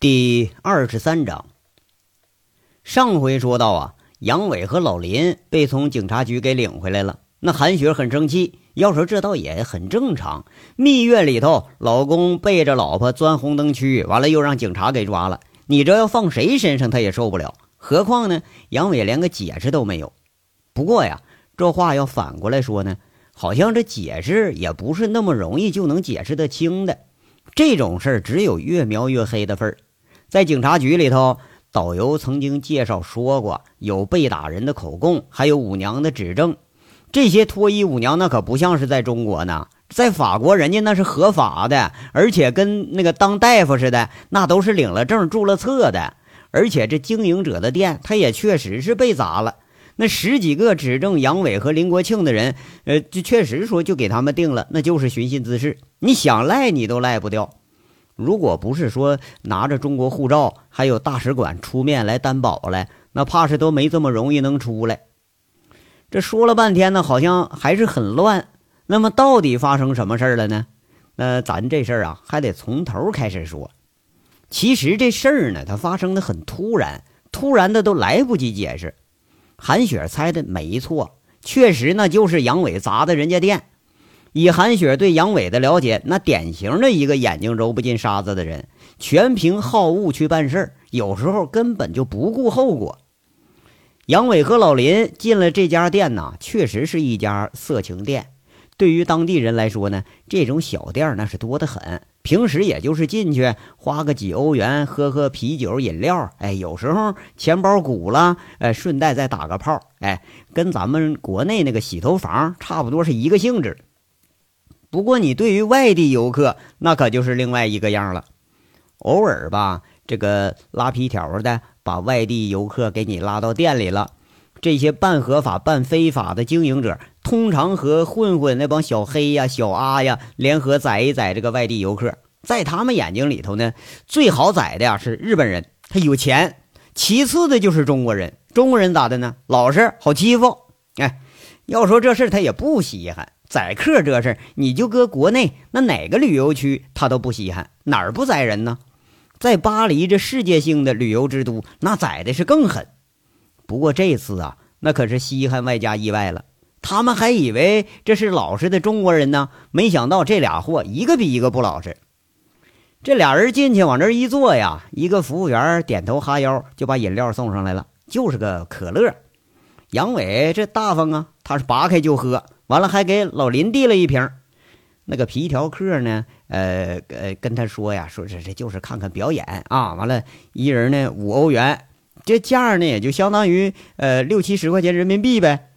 第二十三章，上回说到啊，杨伟和老林被从警察局给领回来了。那韩雪很生气，要说这倒也很正常。蜜月里头，老公背着老婆钻红灯区，完了又让警察给抓了，你这要放谁身上，他也受不了。何况呢，杨伟连个解释都没有。不过呀，这话要反过来说呢，好像这解释也不是那么容易就能解释得清的。这种事儿只有越描越黑的份儿。在警察局里头，导游曾经介绍说过，有被打人的口供，还有舞娘的指证。这些脱衣舞娘那可不像是在中国呢，在法国人家那是合法的，而且跟那个当大夫似的，那都是领了证、注了册的。而且这经营者的店，他也确实是被砸了。那十几个指证杨伟和林国庆的人，呃，就确实说就给他们定了，那就是寻衅滋事。你想赖你都赖不掉。如果不是说拿着中国护照，还有大使馆出面来担保来，那怕是都没这么容易能出来。这说了半天呢，好像还是很乱。那么到底发生什么事儿了呢？那咱这事儿啊，还得从头开始说。其实这事儿呢，它发生的很突然，突然的都来不及解释。韩雪猜的没错，确实那就是杨伟砸的人家店。以韩雪对杨伟的了解，那典型的一个眼睛揉不进沙子的人，全凭好恶去办事儿，有时候根本就不顾后果。杨伟和老林进了这家店呢，确实是一家色情店。对于当地人来说呢，这种小店那是多得很，平时也就是进去花个几欧元，喝喝啤酒饮料，哎，有时候钱包鼓了，哎，顺带再打个炮，哎，跟咱们国内那个洗头房差不多是一个性质。不过，你对于外地游客，那可就是另外一个样了。偶尔吧，这个拉皮条的把外地游客给你拉到店里了。这些半合法、半非法的经营者，通常和混混那帮小黑呀、小阿呀联合宰一宰这个外地游客。在他们眼睛里头呢，最好宰的呀是日本人，他有钱；其次的就是中国人。中国人咋的呢？老实，好欺负。哎，要说这事他也不稀罕。宰客这事，你就搁国内那哪个旅游区，他都不稀罕，哪儿不宰人呢？在巴黎这世界性的旅游之都，那宰的是更狠。不过这次啊，那可是稀罕外加意外了。他们还以为这是老实的中国人呢，没想到这俩货一个比一个不老实。这俩人进去往这一坐呀，一个服务员点头哈腰就把饮料送上来了，就是个可乐。杨伟这大方啊，他是拔开就喝。完了，还给老林递了一瓶。那个皮条客呢？呃呃，跟他说呀，说这这就是看看表演啊。完了，一人呢五欧元，这价呢也就相当于呃六七十块钱人民币呗。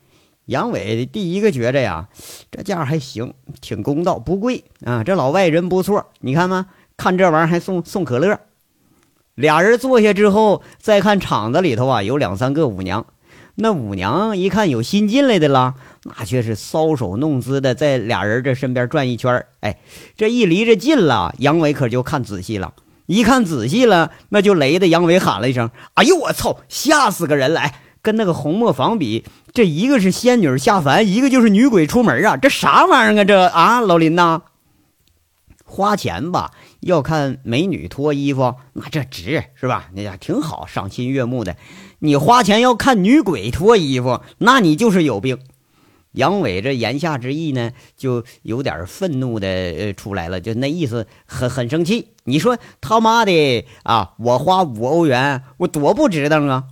杨伟第一个觉着呀，这价还行，挺公道，不贵啊。这老外人不错，你看吗？看这玩意儿还送送可乐。俩人坐下之后，再看场子里头啊，有两三个舞娘。那舞娘一看有新进来的了，那却是搔首弄姿的在俩人这身边转一圈哎，这一离着近了，杨伟可就看仔细了。一看仔细了，那就雷的杨伟喊了一声：“哎呦我操！吓死个人来！跟那个红磨坊比，这一个是仙女下凡，一个就是女鬼出门啊！这啥玩意儿啊？这啊，老林呐，花钱吧，要看美女脱衣服，那这值是吧？那家挺好，赏心悦目的。”你花钱要看女鬼脱衣服，那你就是有病。杨伟这言下之意呢，就有点愤怒的呃出来了，就那意思很很生气。你说他妈的啊，我花五欧元，我多不值当啊！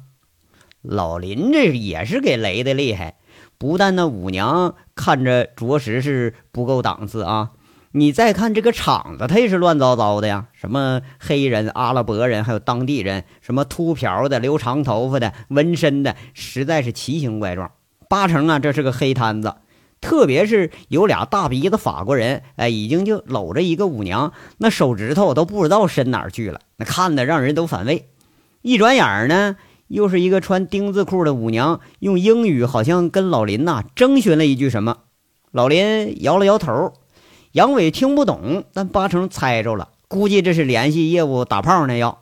老林这也是给雷的厉害，不但那舞娘看着着实是不够档次啊。你再看这个场子，它也是乱糟糟的呀！什么黑人、阿拉伯人，还有当地人，什么秃瓢的、留长头发的、纹身的，实在是奇形怪状。八成啊，这是个黑摊子。特别是有俩大鼻子法国人，哎，已经就搂着一个舞娘，那手指头都不知道伸哪儿去了，那看的让人都反胃。一转眼呢，又是一个穿丁字裤的舞娘，用英语好像跟老林呐征询了一句什么。老林摇了摇头。杨伟听不懂，但八成猜着了，估计这是联系业务打炮呢。要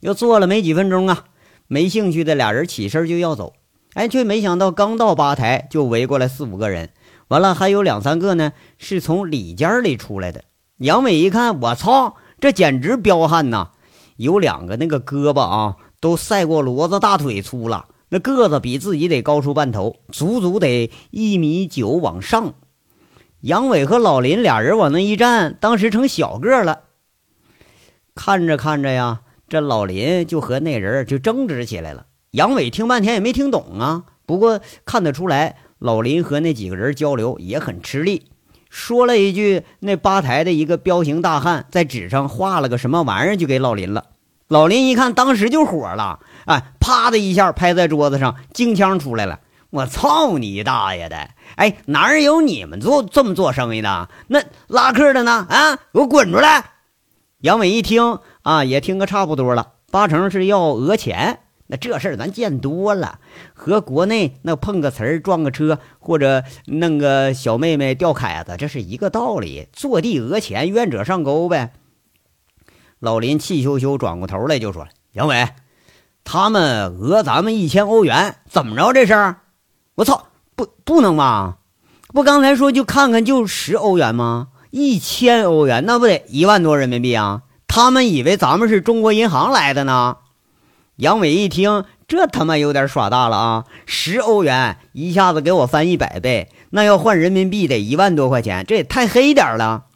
又坐了没几分钟啊，没兴趣的俩人起身就要走，哎，却没想到刚到吧台就围过来四五个人，完了还有两三个呢，是从里间里出来的。杨伟一看，我操，这简直彪悍呐！有两个那个胳膊啊，都赛过骡子大腿粗了，那个子比自己得高出半头，足足得一米九往上。杨伟和老林俩人往那一站，当时成小个了。看着看着呀，这老林就和那人就争执起来了。杨伟听半天也没听懂啊，不过看得出来，老林和那几个人交流也很吃力。说了一句，那吧台的一个彪形大汉在纸上画了个什么玩意儿，就给老林了。老林一看，当时就火了，哎，啪的一下拍在桌子上，京腔出来了：“我操你大爷的！哎，哪有你们做这么做生意的？那拉客的呢？啊，给我滚出来！”杨伟一听啊，也听个差不多了，八成是要讹钱。那这事儿咱见多了，和国内那碰个瓷儿撞个车，或者弄个小妹妹掉凯子，这是一个道理。坐地讹钱，愿者上钩呗。老林气羞羞转过头来就说：“杨伟，他们讹咱们一千欧元，怎么着这事儿？我操，不不能吧？不刚才说就看看就十欧元吗？一千欧元那不得一万多人民币啊？他们以为咱们是中国银行来的呢。”杨伟一听，这他妈有点耍大了啊！十欧元一下子给我翻一百倍，那要换人民币得一万多块钱，这也太黑点了。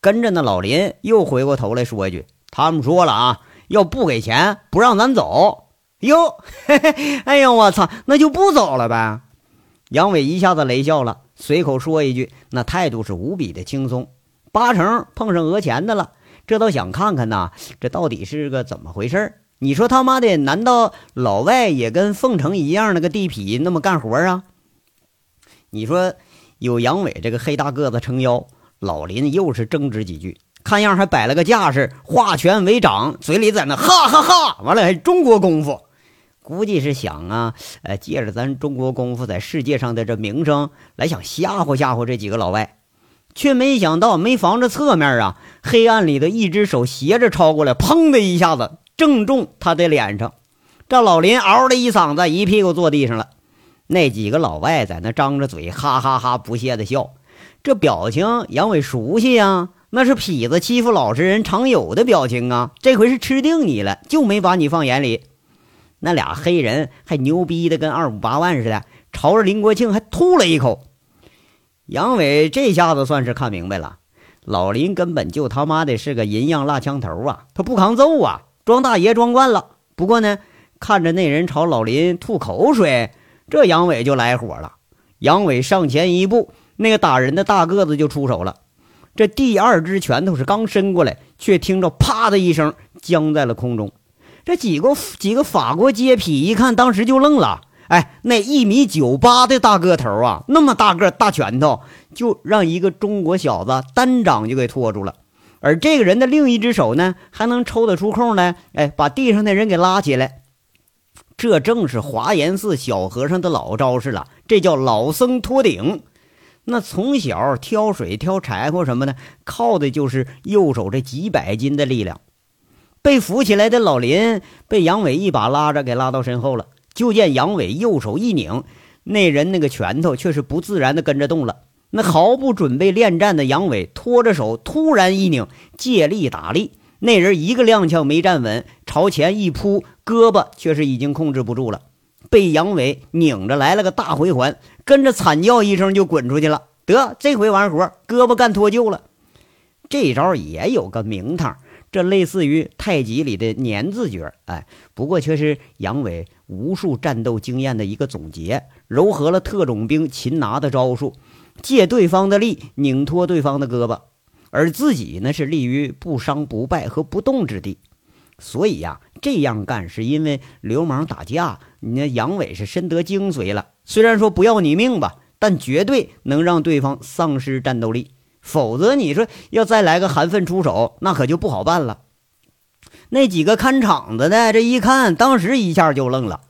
跟着那老林又回过头来说一句：“他们说了啊，要不给钱不让咱走。”哟，嘿嘿，哎呦我操，那就不走了呗。杨伟一下子雷笑了，随口说一句，那态度是无比的轻松，八成碰上讹钱的了。这倒想看看呐，这到底是个怎么回事你说他妈的，难道老外也跟凤城一样那个地痞那么干活啊？你说有杨伟这个黑大个子撑腰，老林又是争执几句，看样还摆了个架势，化拳为掌，嘴里在那哈哈哈，完了还中国功夫，估计是想啊，呃，借着咱中国功夫在世界上的这名声，来想吓唬吓唬这几个老外，却没想到没防着侧面啊，黑暗里的一只手斜着抄过来，砰的一下子。正中他的脸上，这老林嗷的一嗓子，一屁股坐地上了。那几个老外在那张着嘴，哈哈哈不屑的笑。这表情杨伟熟悉呀，那是痞子欺负老实人常有的表情啊。这回是吃定你了，就没把你放眼里。那俩黑人还牛逼的跟二五八万似的，朝着林国庆还吐了一口。杨伟这下子算是看明白了，老林根本就他妈的是个银样蜡枪头啊，他不抗揍啊。装大爷装惯了，不过呢，看着那人朝老林吐口水，这杨伟就来火了。杨伟上前一步，那个打人的大个子就出手了。这第二只拳头是刚伸过来，却听着啪的一声，僵在了空中。这几个几个法国街痞一看，当时就愣了。哎，那一米九八的大个头啊，那么大个大拳头，就让一个中国小子单掌就给拖住了。而这个人的另一只手呢，还能抽得出空来，哎，把地上的人给拉起来。这正是华严寺小和尚的老招式了，这叫老僧托顶。那从小挑水、挑柴火什么的，靠的就是右手这几百斤的力量。被扶起来的老林被杨伟一把拉着，给拉到身后了。就见杨伟右手一拧，那人那个拳头却是不自然的跟着动了。那毫不准备恋战的杨伟拖着手，突然一拧，借力打力。那人一个踉跄没站稳，朝前一扑，胳膊却是已经控制不住了，被杨伟拧着来了个大回环，跟着惨叫一声就滚出去了。得，这回完活，胳膊干脱臼了。这招也有个名堂，这类似于太极里的年字诀，哎，不过却是杨伟无数战斗经验的一个总结，糅合了特种兵擒拿的招数。借对方的力拧脱对方的胳膊，而自己呢是立于不伤不败和不动之地。所以呀，这样干是因为流氓打架，你那杨伟是深得精髓了。虽然说不要你命吧，但绝对能让对方丧失战斗力。否则你说要再来个韩奋出手，那可就不好办了。那几个看场子的这一看，当时一下就愣了。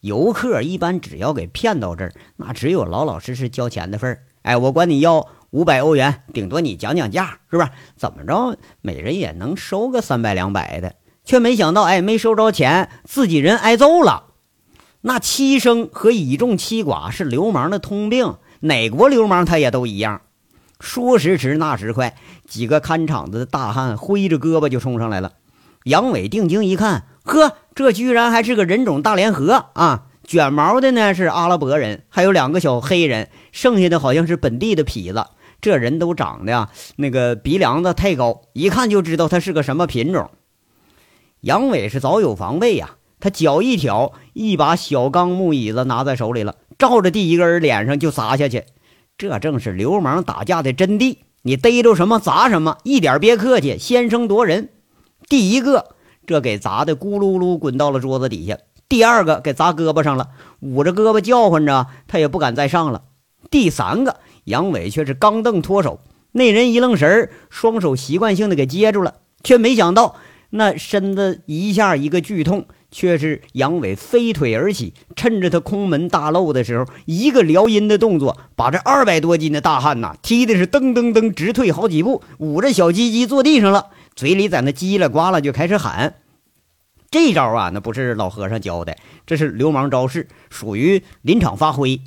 游客一般只要给骗到这儿，那只有老老实实交钱的份儿。哎，我管你要五百欧元，顶多你讲讲价，是不是？怎么着，每人也能收个三百两百的，却没想到，哎，没收着钱，自己人挨揍了。那欺生和以众欺寡是流氓的通病，哪国流氓他也都一样。说时迟，那时快，几个看场子的大汉挥着胳膊就冲上来了。杨伟定睛一看，呵，这居然还是个人种大联合啊！卷毛的呢是阿拉伯人，还有两个小黑人，剩下的好像是本地的痞子。这人都长得呀，那个鼻梁子太高，一看就知道他是个什么品种。杨伟是早有防备呀，他脚一挑，一把小钢木椅子拿在手里了，照着第一个人脸上就砸下去。这正是流氓打架的真谛，你逮着什么砸什么，一点别客气，先声夺人。第一个，这给砸的咕噜噜滚到了桌子底下。第二个给砸胳膊上了，捂着胳膊叫唤着，他也不敢再上了。第三个，杨伟却是刚蹬脱手，那人一愣神儿，双手习惯性的给接住了，却没想到那身子一下一个剧痛，却是杨伟飞腿而起，趁着他空门大漏的时候，一个撩阴的动作，把这二百多斤的大汉呐踢的是噔噔噔直退好几步，捂着小鸡鸡坐地上了，嘴里在那叽里呱啦就开始喊。这招啊，那不是老和尚教的，这是流氓招式，属于临场发挥。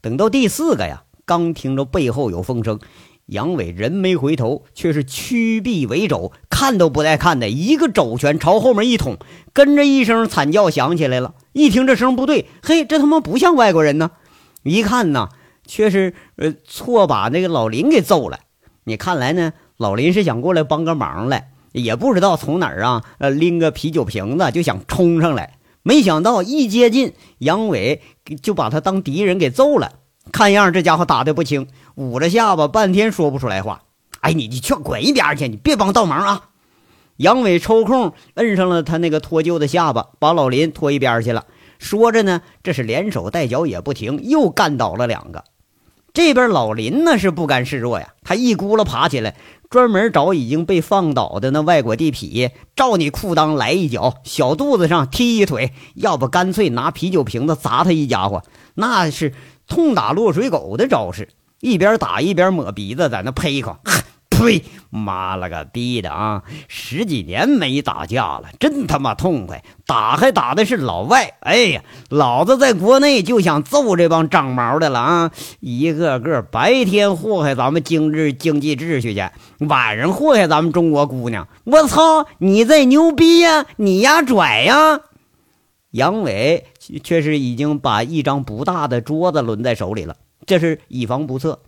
等到第四个呀，刚听着背后有风声，杨伟人没回头，却是屈臂为肘，看都不带看的，一个肘拳朝后面一捅，跟着一声惨叫响起来了。一听这声不对，嘿，这他妈不像外国人呢！一看呢，却是呃错把那个老林给揍了。你看来呢，老林是想过来帮个忙来。也不知道从哪儿啊，呃，拎个啤酒瓶子就想冲上来，没想到一接近，杨伟就把他当敌人给揍了。看样这家伙打的不轻，捂着下巴半天说不出来话。哎，你你去滚一边去，你别帮倒忙啊！杨伟抽空摁上了他那个脱臼的下巴，把老林拖一边去了。说着呢，这是连手带脚也不停，又干倒了两个。这边老林那是不甘示弱呀，他一咕噜爬起来。专门找已经被放倒的那外国地痞，照你裤裆来一脚，小肚子上踢一腿，要不干脆拿啤酒瓶子砸他一家伙，那是痛打落水狗的招式，一边打一边抹鼻子，在那呸一口。呸！妈了个逼的啊！十几年没打架了，真他妈痛快！打还打的是老外，哎呀，老子在国内就想揍这帮长毛的了啊！一个个白天祸害咱们经日经济秩序去，晚上祸害咱们中国姑娘。我操！你在牛逼呀？你丫拽呀！杨伟却是已经把一张不大的桌子抡在手里了，这是以防不测。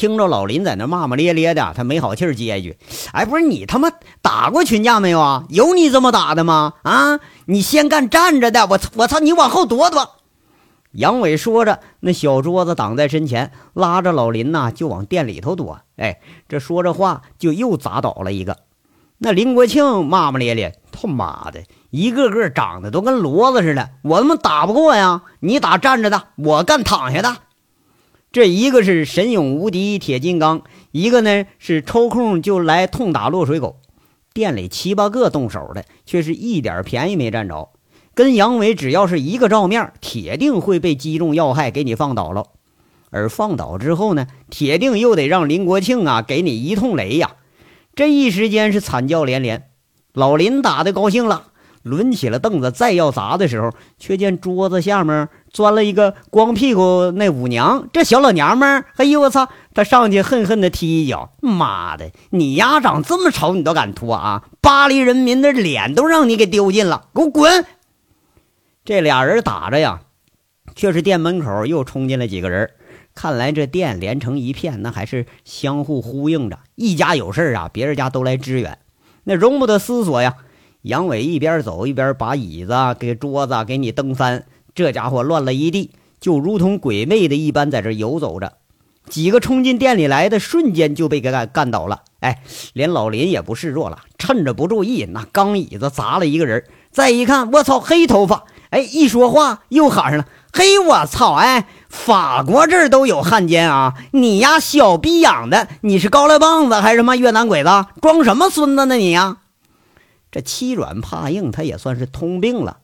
听着老林在那骂骂咧咧的，他没好气接一句：“哎，不是你他妈打过群架没有啊？有你这么打的吗？啊，你先干站着的，我操我操，你往后躲躲。”杨伟说着，那小桌子挡在身前，拉着老林呐就往店里头躲。哎，这说着话就又砸倒了一个。那林国庆骂骂咧咧：“他妈的，一个个长得都跟骡子似的，我他妈打不过呀！你打站着的，我干躺下的。”这一个是神勇无敌铁金刚，一个呢是抽空就来痛打落水狗。店里七八个动手的，却是一点便宜没占着。跟杨伟只要是一个照面，铁定会被击中要害，给你放倒了。而放倒之后呢，铁定又得让林国庆啊给你一通雷呀。这一时间是惨叫连连。老林打的高兴了。抡起了凳子，再要砸的时候，却见桌子下面钻了一个光屁股那舞娘。这小老娘们儿，哎呦我操！他上去恨恨地踢一脚。妈的，你丫长这么丑，你都敢脱啊？巴黎人民的脸都让你给丢尽了，给我滚！这俩人打着呀，却是店门口又冲进来几个人。看来这店连成一片，那还是相互呼应着。一家有事啊，别人家都来支援，那容不得思索呀。杨伟一边走一边把椅子、给桌子给你蹬翻，这家伙乱了一地，就如同鬼魅的一般在这游走着。几个冲进店里来的，瞬间就被给干干倒了。哎，连老林也不示弱了，趁着不注意，那钢椅子砸了一个人。再一看，我操，黑头发！哎，一说话又喊上了：“嘿，我操！哎，法国这儿都有汉奸啊！你呀，小逼养的，你是高粱棒子还是什么越南鬼子？装什么孙子呢你呀？”这欺软怕硬，他也算是通病了。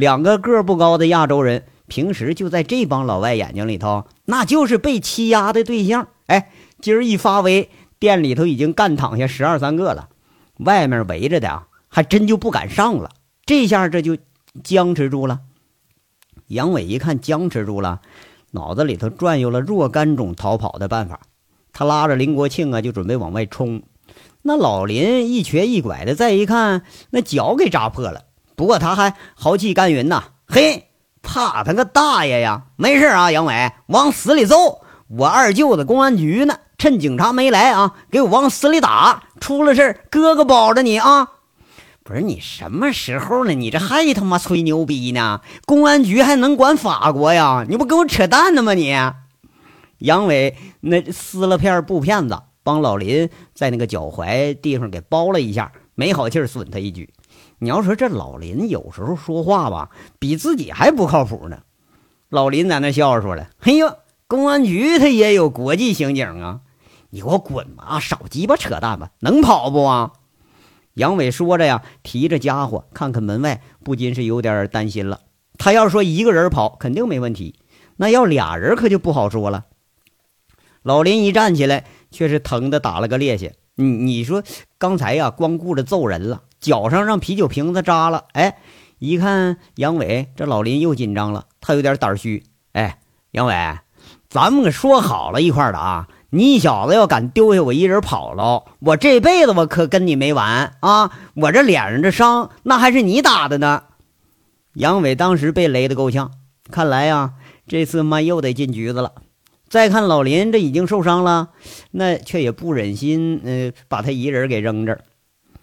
两个个不高的亚洲人，平时就在这帮老外眼睛里头，那就是被欺压的对象。哎，今儿一发威，店里头已经干躺下十二三个了，外面围着的啊，还真就不敢上了。这下这就僵持住了。杨伟一看僵持住了，脑子里头转悠了若干种逃跑的办法。他拉着林国庆啊，就准备往外冲。那老林一瘸一拐的，再一看，那脚给扎破了。不过他还豪气干云呐，嘿，怕他个大爷呀！没事啊，杨伟，往死里揍！我二舅子公安局呢，趁警察没来啊，给我往死里打！出了事哥哥保着你啊！不是你什么时候了？你这还他妈吹牛逼呢？公安局还能管法国呀？你不跟我扯淡呢吗？你杨伟那撕了片布片子。帮老林在那个脚踝地方给包了一下，没好气损他一句。你要说这老林有时候说话吧，比自己还不靠谱呢。老林在那笑着说了：“哎呦，公安局他也有国际刑警啊！你给我滚吧，少鸡巴扯淡吧，能跑不啊？”杨伟说着呀，提着家伙看看门外，不禁是有点担心了。他要说一个人跑肯定没问题，那要俩人可就不好说了。老林一站起来。却是疼的打了个趔趄。你你说刚才呀，光顾着揍人了，脚上让啤酒瓶子扎了。哎，一看杨伟，这老林又紧张了，他有点胆虚。哎，杨伟，咱们可说好了一块的啊！你小子要敢丢下我一人跑了，我这辈子我可跟你没完啊！我这脸上这伤，那还是你打的呢。杨伟当时被雷得够呛，看来呀，这次妈又得进局子了。再看老林，这已经受伤了，那却也不忍心，呃，把他一人给扔这儿，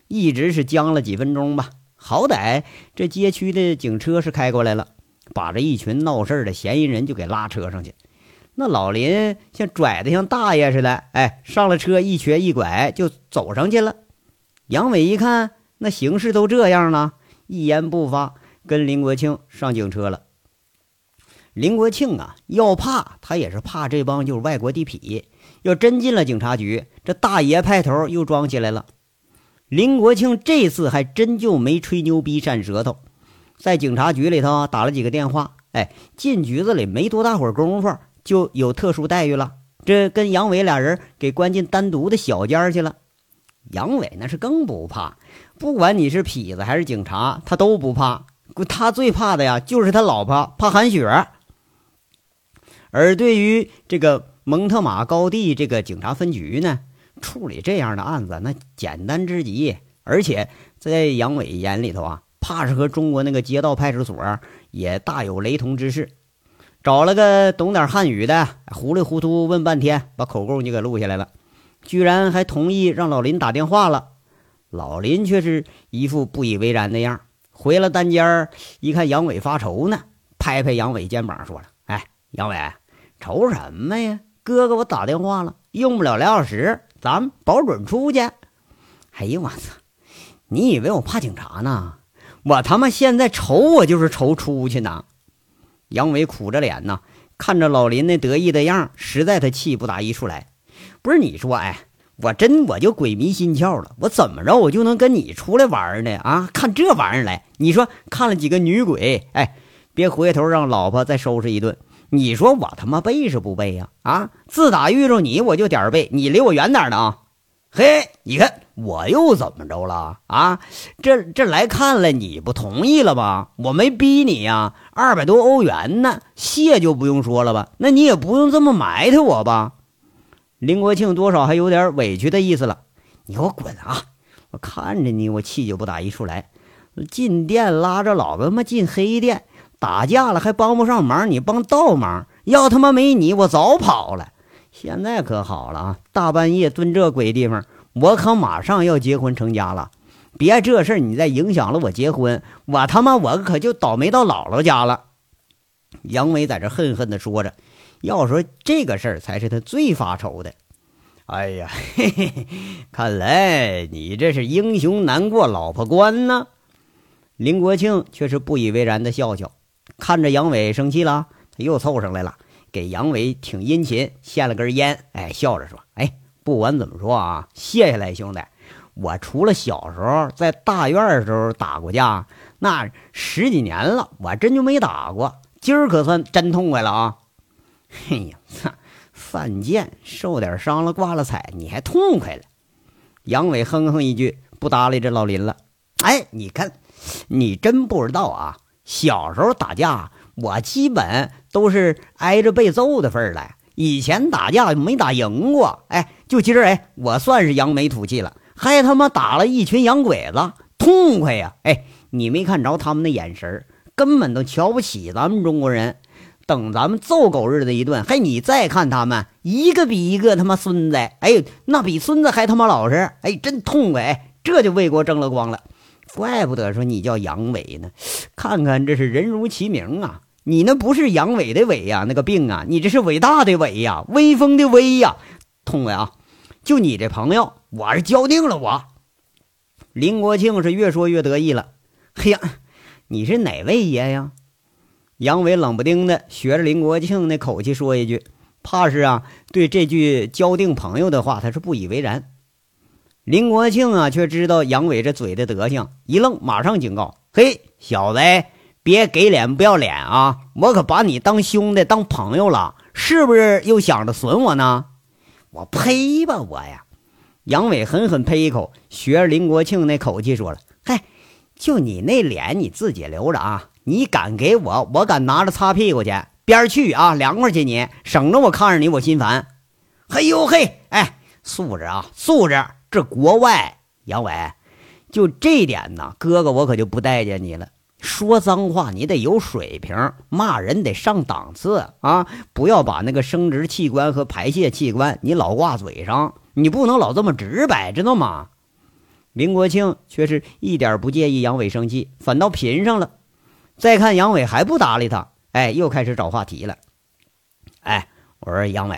一直是僵了几分钟吧。好歹这街区的警车是开过来了，把这一群闹事的嫌疑人就给拉车上去。那老林像拽的像大爷似的，哎，上了车，一瘸一拐就走上去了。杨伟一看，那形势都这样了，一言不发，跟林国庆上警车了。林国庆啊，要怕他也是怕这帮就是外国地痞。要真进了警察局，这大爷派头又装起来了。林国庆这次还真就没吹牛逼扇舌头，在警察局里头打了几个电话。哎，进局子里没多大会儿功夫，就有特殊待遇了。这跟杨伟俩人给关进单独的小间去了。杨伟那是更不怕，不管你是痞子还是警察，他都不怕。他最怕的呀，就是他老婆，怕韩雪。而对于这个蒙特马高地这个警察分局呢，处理这样的案子那简单之极，而且在杨伟眼里头啊，怕是和中国那个街道派出所也大有雷同之势。找了个懂点汉语的，糊里糊涂问半天，把口供就给录下来了，居然还同意让老林打电话了。老林却是一副不以为然的样，回了单间，一看杨伟发愁呢，拍拍杨伟肩膀说了：“哎，杨伟。”愁什么呀？哥哥，我打电话了，用不了俩小时，咱们保准出去。哎呦我操！你以为我怕警察呢？我他妈现在愁，我就是愁出去呢。杨伟苦着脸呢，看着老林那得意的样，实在他气不打一处来。不是你说，哎，我真我就鬼迷心窍了，我怎么着我就能跟你出来玩呢？啊，看这玩意儿来，你说看了几个女鬼，哎，别回头让老婆再收拾一顿。你说我他妈背是不背呀？啊！自打遇着你，我就点儿背，你离我远点的啊！嘿，你看我又怎么着了？啊！这这来看了，你不同意了吧？我没逼你呀，二百多欧元呢，谢就不用说了吧？那你也不用这么埋汰我吧？林国庆多少还有点委屈的意思了。你给我滚啊！我看着你，我气就不打一处来。进店拉着老子他妈进黑店。打架了还帮不上忙，你帮倒忙。要他妈没你，我早跑了。现在可好了啊，大半夜蹲这鬼地方，我可马上要结婚成家了。别这事儿，你再影响了我结婚，我他妈我可就倒霉到姥姥家了。杨伟在这恨恨地说着，要说这个事儿才是他最发愁的。哎呀，嘿嘿，看来你这是英雄难过老婆关呢。林国庆却是不以为然的笑笑。看着杨伟生气了，他又凑上来了，给杨伟挺殷勤，献了根烟。哎，笑着说：“哎，不管怎么说啊，谢谢来兄弟。我除了小时候在大院的时候打过架，那十几年了，我真就没打过。今儿可算真痛快了啊！嘿呀，犯贱，受点伤了，挂了彩，你还痛快了？”杨伟哼哼一句，不搭理这老林了。哎，你看，你真不知道啊。小时候打架，我基本都是挨着被揍的份儿了。以前打架没打赢过，哎，就今儿哎，我算是扬眉吐气了。还他妈打了一群洋鬼子，痛快呀！哎，你没看着他们的眼神根本都瞧不起咱们中国人。等咱们揍狗日的一顿，嘿你再看他们，一个比一个他妈孙子！哎，那比孙子还他妈老实！哎，真痛快！这就为国争了光了。怪不得说你叫杨伟呢，看看这是人如其名啊！你那不是阳痿的痿呀，那个病啊，你这是伟大的伟呀，威风的威呀！痛快啊！就你这朋友，我是交定了。我林国庆是越说越得意了。嘿呀，你是哪位爷呀？杨伟冷不丁的学着林国庆那口气说一句，怕是啊，对这句交定朋友的话，他是不以为然。林国庆啊，却知道杨伟这嘴的德行，一愣，马上警告：“嘿，小子！”别给脸不要脸啊！我可把你当兄弟当朋友了，是不是又想着损我呢？我呸吧我呀！杨伟狠狠呸一口，学着林国庆那口气说了：“嗨，就你那脸你自己留着啊！你敢给我，我敢拿着擦屁股去边儿去啊！凉快去你，省着我看着你我心烦。嘿呦嘿，哎，素质啊素质！这国外杨伟，就这点呢，哥哥我可就不待见你了。”说脏话你得有水平，骂人得上档次啊！不要把那个生殖器官和排泄器官你老挂嘴上，你不能老这么直白，知道吗？林国庆却是一点不介意杨伟生气，反倒贫上了。再看杨伟还不搭理他，哎，又开始找话题了。哎，我说杨伟，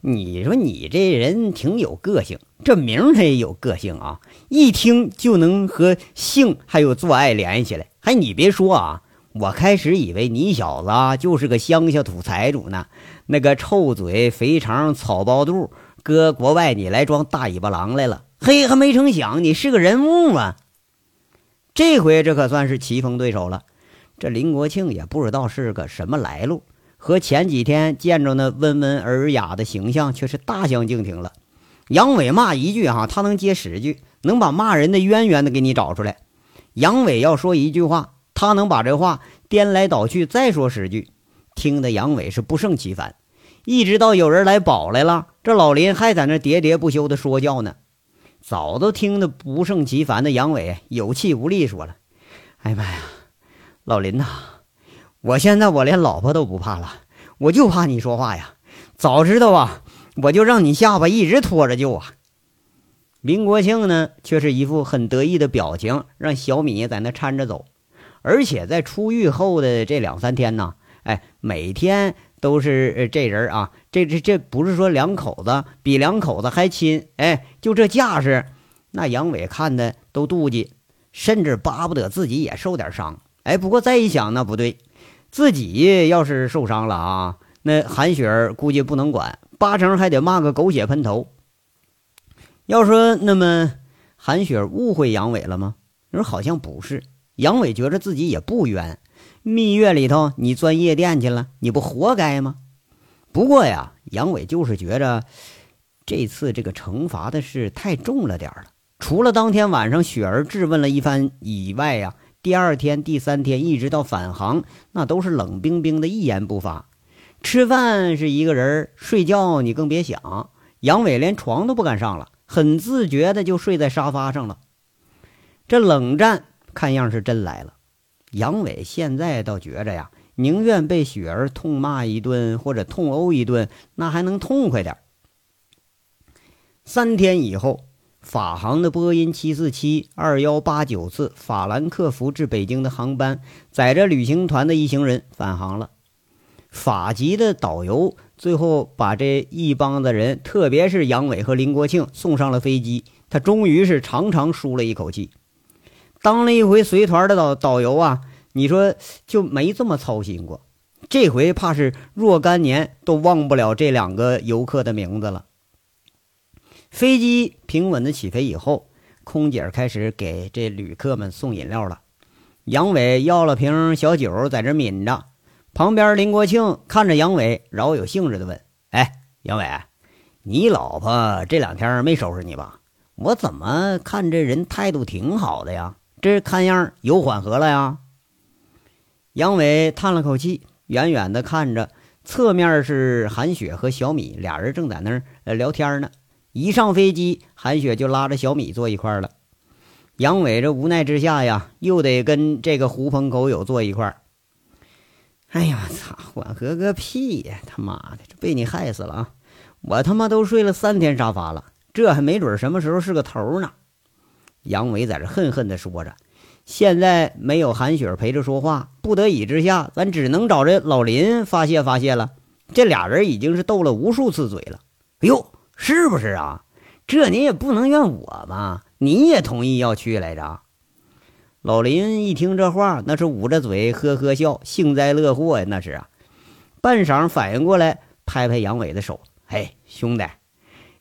你说你这人挺有个性，这名他也有个性啊，一听就能和性还有做爱联系起来。还，你别说啊，我开始以为你小子就是个乡下土财主呢，那个臭嘴肥肠草包肚，搁国外你来装大尾巴狼来了。嘿，还没成想你是个人物啊！这回这可算是棋逢对手了。这林国庆也不知道是个什么来路，和前几天见着那温文尔雅的形象却是大相径庭了。杨伟骂一句哈，他能接十句，能把骂人的渊源的给你找出来。杨伟要说一句话，他能把这话颠来倒去再说十句，听得杨伟是不胜其烦。一直到有人来保来了，这老林还在那喋喋不休的说教呢。早都听得不胜其烦的杨伟有气无力说了：“哎呀妈呀，老林呐，我现在我连老婆都不怕了，我就怕你说话呀。早知道啊，我就让你下巴一直拖着就啊。”林国庆呢，却是一副很得意的表情，让小米在那搀着走。而且在出狱后的这两三天呢，哎，每天都是这人啊，这这这不是说两口子比两口子还亲，哎，就这架势，那杨伟看的都妒忌，甚至巴不得自己也受点伤。哎，不过再一想，那不对，自己要是受伤了啊，那韩雪儿估计不能管，八成还得骂个狗血喷头。要说那么，韩雪误会杨伟了吗？你说好像不是。杨伟觉着自己也不冤，蜜月里头你钻夜店去了，你不活该吗？不过呀，杨伟就是觉着这次这个惩罚的事太重了点儿了。除了当天晚上雪儿质问了一番以外呀，第二天、第三天一直到返航，那都是冷冰冰的，一言不发。吃饭是一个人，睡觉你更别想。杨伟连床都不敢上了。很自觉的就睡在沙发上了，这冷战看样是真来了。杨伟现在倒觉着呀，宁愿被雪儿痛骂一顿或者痛殴一顿，那还能痛快点。三天以后，法航的波音七四七二幺八九次法兰克福至北京的航班，载着旅行团的一行人返航了。法籍的导游。最后把这一帮子人，特别是杨伟和林国庆送上了飞机，他终于是长长舒了一口气。当了一回随团的导导游啊，你说就没这么操心过。这回怕是若干年都忘不了这两个游客的名字了。飞机平稳的起飞以后，空姐开始给这旅客们送饮料了。杨伟要了瓶小酒，在这抿着。旁边，林国庆看着杨伟，饶有兴致的问：“哎，杨伟，你老婆这两天没收拾你吧？我怎么看这人态度挺好的呀？这看样有缓和了呀？”杨伟叹了口气，远远的看着，侧面是韩雪和小米俩人正在那儿聊天呢。一上飞机，韩雪就拉着小米坐一块了。杨伟这无奈之下呀，又得跟这个狐朋狗友坐一块。哎呀，操！缓和个屁呀！他妈的，这被你害死了啊！我他妈都睡了三天沙发了，这还没准什么时候是个头呢。杨伟在这恨恨地说着。现在没有韩雪陪着说话，不得已之下，咱只能找这老林发泄发泄了。这俩人已经是斗了无数次嘴了。哎呦，是不是啊？这你也不能怨我吧？你也同意要去来着？老林一听这话，那是捂着嘴呵呵笑，幸灾乐祸呀，那是啊。半晌反应过来，拍拍杨伟的手：“嘿，兄弟，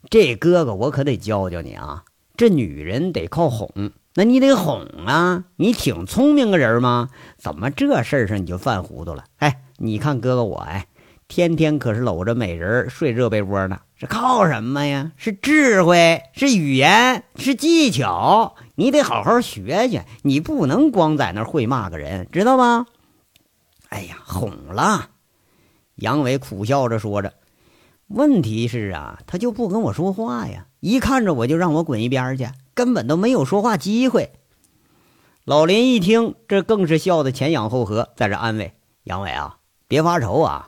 这哥哥我可得教教你啊！这女人得靠哄，那你得哄啊！你挺聪明个人吗？怎么这事儿上你就犯糊涂了？哎，你看哥哥我，哎。”天天可是搂着美人睡热被窝呢，是靠什么呀？是智慧，是语言，是技巧。你得好好学学，你不能光在那会骂个人，知道吗？哎呀，哄了。杨伟苦笑着说着。问题是啊，他就不跟我说话呀，一看着我就让我滚一边去，根本都没有说话机会。老林一听，这更是笑得前仰后合，在这安慰杨伟啊，别发愁啊。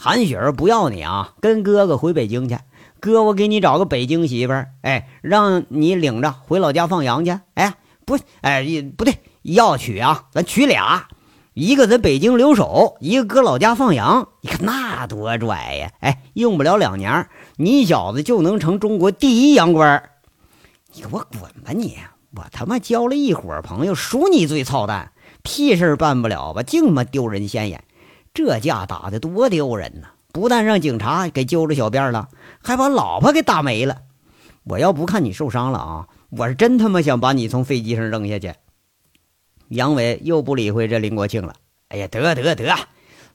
韩雪儿不要你啊，跟哥哥回北京去。哥，我给你找个北京媳妇儿，哎，让你领着回老家放羊去。哎，不，哎，不对，要娶啊，咱娶俩，一个在北京留守，一个搁老家放羊。你看那多拽呀！哎，用不了两年，你小子就能成中国第一洋官。你给我滚吧你！我他妈交了一伙朋友，数你最操蛋，屁事办不了吧？净他妈丢人现眼。这架打的多丢人呐！不但让警察给揪着小辫了，还把老婆给打没了。我要不看你受伤了啊，我是真他妈想把你从飞机上扔下去。杨伟又不理会这林国庆了。哎呀，得得得，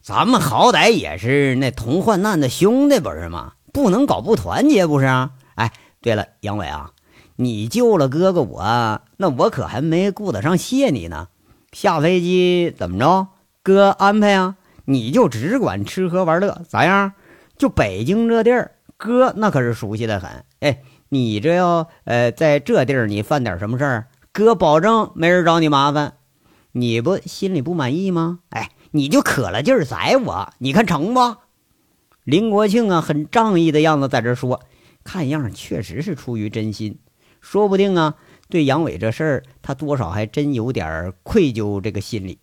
咱们好歹也是那同患难的兄弟，不是吗？不能搞不团结，不是啊？哎，对了，杨伟啊，你救了哥哥我，那我可还没顾得上谢你呢。下飞机怎么着？哥安排啊。你就只管吃喝玩乐，咋样？就北京这地儿，哥那可是熟悉的很。哎，你这要呃在这地儿你犯点什么事儿，哥保证没人找你麻烦。你不心里不满意吗？哎，你就可了劲儿宰我，你看成不？林国庆啊，很仗义的样子在这说，看样确实是出于真心，说不定啊，对杨伟这事儿，他多少还真有点愧疚这个心理。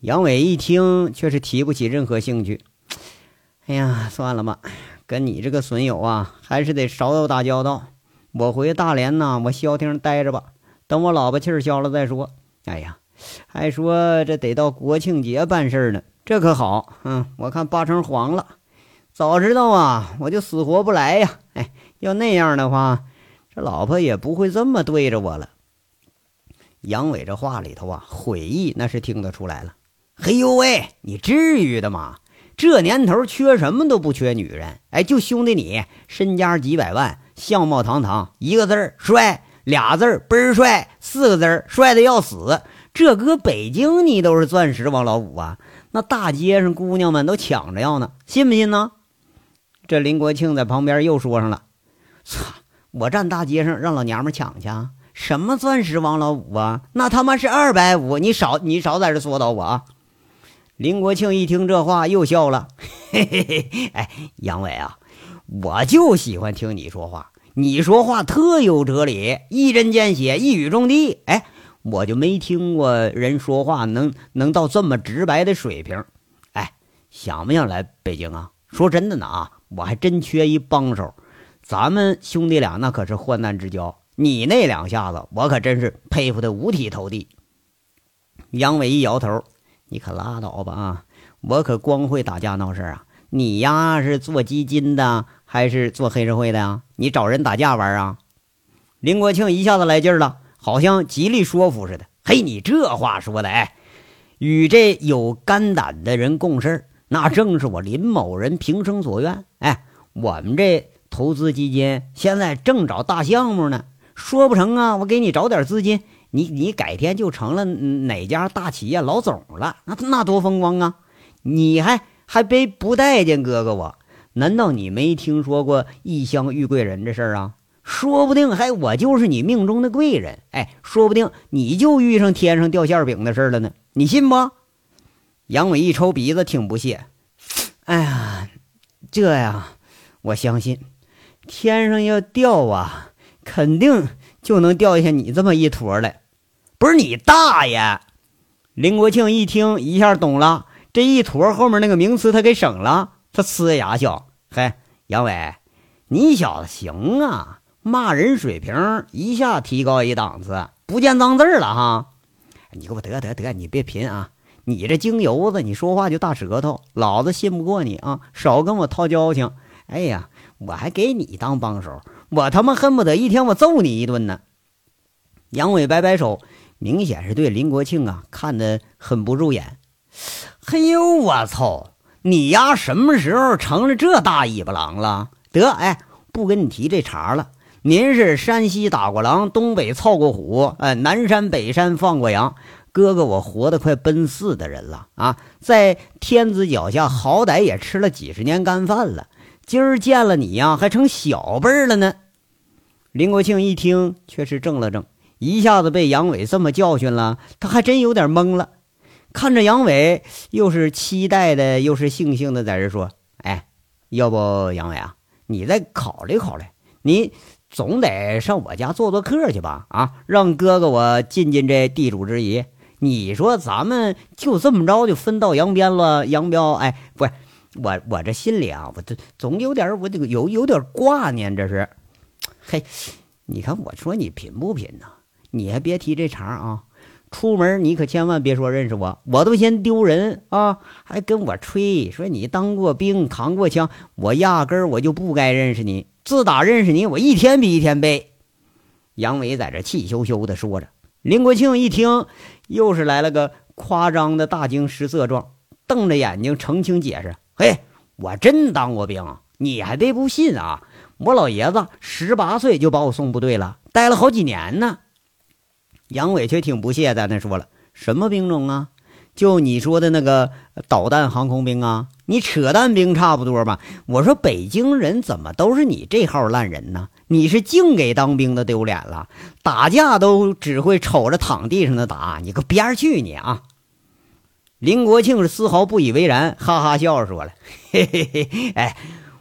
杨伟一听，却是提不起任何兴趣。哎呀，算了吧，跟你这个损友啊，还是得少有打交道。我回大连呢，我消停待着吧，等我老婆气消了再说。哎呀，还说这得到国庆节办事呢，这可好。嗯，我看八成黄了。早知道啊，我就死活不来呀。哎，要那样的话，这老婆也不会这么对着我了。杨伟这话里头啊，悔意那是听得出来了。嘿呦喂，你至于的吗？这年头缺什么都不缺女人，哎，就兄弟你身家几百万，相貌堂堂，一个字儿帅，俩字儿倍儿帅，四个字儿帅的要死。这搁北京你都是钻石王老五啊，那大街上姑娘们都抢着要呢，信不信呢？这林国庆在旁边又说上了：“操，我站大街上让老娘们抢去啊？什么钻石王老五啊？那他妈是二百五，你少你少在这说叨我啊！”林国庆一听这话，又笑了。嘿嘿嘿，哎，杨伟啊，我就喜欢听你说话，你说话特有哲理，一针见血，一语中的。哎，我就没听过人说话能能到这么直白的水平。哎，想不想来北京啊？说真的呢啊，我还真缺一帮手。咱们兄弟俩那可是患难之交，你那两下子，我可真是佩服的五体投地。杨伟一摇头。你可拉倒吧啊！我可光会打架闹事啊！你呀是做基金的还是做黑社会的呀？你找人打架玩啊？林国庆一下子来劲了，好像极力说服似的。嘿，你这话说的，哎，与这有肝胆的人共事，那正是我林某人平生所愿。哎，我们这投资基金现在正找大项目呢，说不成啊，我给你找点资金。你你改天就成了哪家大企业老总了，那那多风光啊！你还还别不待见哥哥我，难道你没听说过异乡遇贵人这事儿啊？说不定还我就是你命中的贵人，哎，说不定你就遇上天上掉馅饼的事儿了呢，你信不？杨伟一抽鼻子，挺不屑。哎呀，这呀，我相信，天上要掉啊，肯定就能掉下你这么一坨来。不是你大爷！林国庆一听，一下懂了，这一坨后面那个名词他给省了，他呲牙笑。嘿，杨伟，你小子行啊，骂人水平一下提高一档次，不见脏字了哈。你给我得得得，你别贫啊。你这精油子，你说话就大舌头，老子信不过你啊！少跟我套交情。哎呀，我还给你当帮手，我他妈恨不得一天我揍你一顿呢。杨伟摆摆手，明显是对林国庆啊看得很不入眼。嘿呦，我操！你丫什么时候成了这大尾巴狼了？得，哎，不跟你提这茬了。您是山西打过狼，东北操过虎，哎，南山北山放过羊。哥哥，我活得快奔四的人了啊，在天子脚下，好歹也吃了几十年干饭了。今儿见了你呀，还成小辈了呢。林国庆一听，却是怔了怔，一下子被杨伟这么教训了，他还真有点懵了。看着杨伟，又是期待的，又是悻悻的，在这说：“哎，要不杨伟啊，你再考虑考虑，你总得上我家做做客去吧？啊，让哥哥我尽尽这地主之谊。”你说咱们就这么着就分道扬镳了？杨彪，哎，不是我，我这心里啊，我这总有点，我这个有有点挂念，这是。嘿，你看我说你贫不贫呐？你还别提这茬啊！出门你可千万别说认识我，我都嫌丢人啊！还跟我吹说你当过兵，扛过枪，我压根儿我就不该认识你。自打认识你，我一天比一天背。杨伟在这气羞羞的说着。林国庆一听，又是来了个夸张的大惊失色状，瞪着眼睛澄清解释：“嘿，我真当过兵，你还别不信啊！我老爷子十八岁就把我送部队了，待了好几年呢。”杨伟却挺不屑，在那说了：“什么兵种啊？就你说的那个导弹航空兵啊？你扯淡兵差不多吧？我说北京人怎么都是你这号烂人呢？”你是净给当兵的丢脸了，打架都只会瞅着躺地上的打，你个边儿去你啊！林国庆是丝毫不以为然，哈哈笑着说了：“嘿嘿嘿，哎，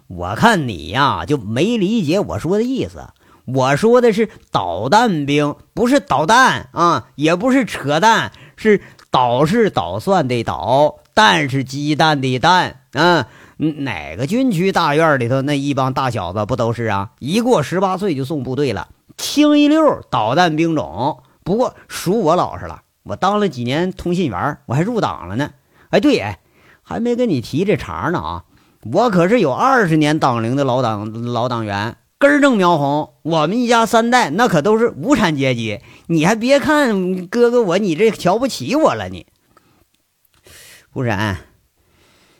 我看你呀就没理解我说的意思。我说的是导弹兵，不是导弹啊，也不是扯淡，是捣是捣蒜的捣，蛋是鸡蛋的蛋啊。”哪个军区大院里头那一帮大小子不都是啊？一过十八岁就送部队了，清一溜导弹兵种。不过属我老实了，我当了几年通信员，我还入党了呢。哎，对，哎，还没跟你提这茬呢啊！我可是有二十年党龄的老党老党员，根正苗红。我们一家三代那可都是无产阶级。你还别看哥哥我，你这瞧不起我了你？不然。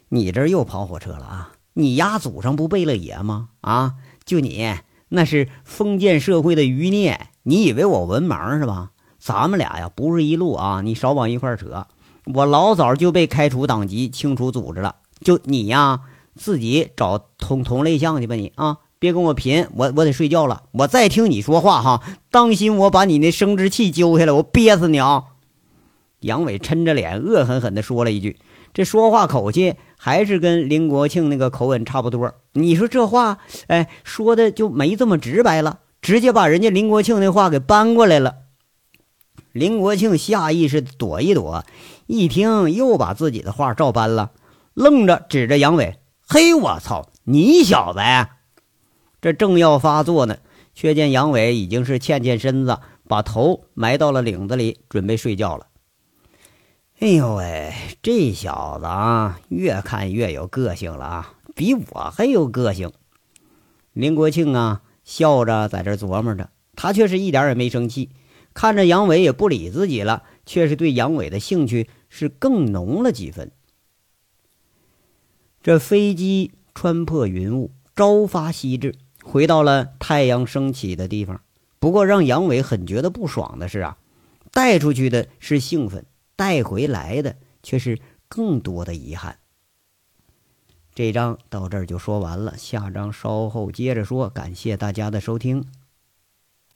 你这又跑火车了啊！你丫祖上不贝勒爷吗？啊，就你那是封建社会的余孽，你以为我文盲是吧？咱们俩呀不是一路啊，你少往一块扯。我老早就被开除党籍、清除组织了。就你呀，自己找同同类项去吧你啊！别跟我贫，我我得睡觉了。我再听你说话哈，当心我把你那生殖器揪下来，我憋死你啊！杨伟抻着脸，恶狠狠地说了一句。这说话口气还是跟林国庆那个口吻差不多。你说这话，哎，说的就没这么直白了，直接把人家林国庆那话给搬过来了。林国庆下意识躲一躲，一听又把自己的话照搬了，愣着指着杨伟：“嘿，我操，你小子！”这正要发作呢，却见杨伟已经是欠欠身子，把头埋到了领子里，准备睡觉了。哎呦喂，这小子啊，越看越有个性了啊，比我还有个性。林国庆啊，笑着在这琢磨着，他却是一点也没生气，看着杨伟也不理自己了，却是对杨伟的兴趣是更浓了几分。这飞机穿破云雾，朝发夕至，回到了太阳升起的地方。不过让杨伟很觉得不爽的是啊，带出去的是兴奋。带回来的却是更多的遗憾。这章到这儿就说完了，下章稍后接着说。感谢大家的收听。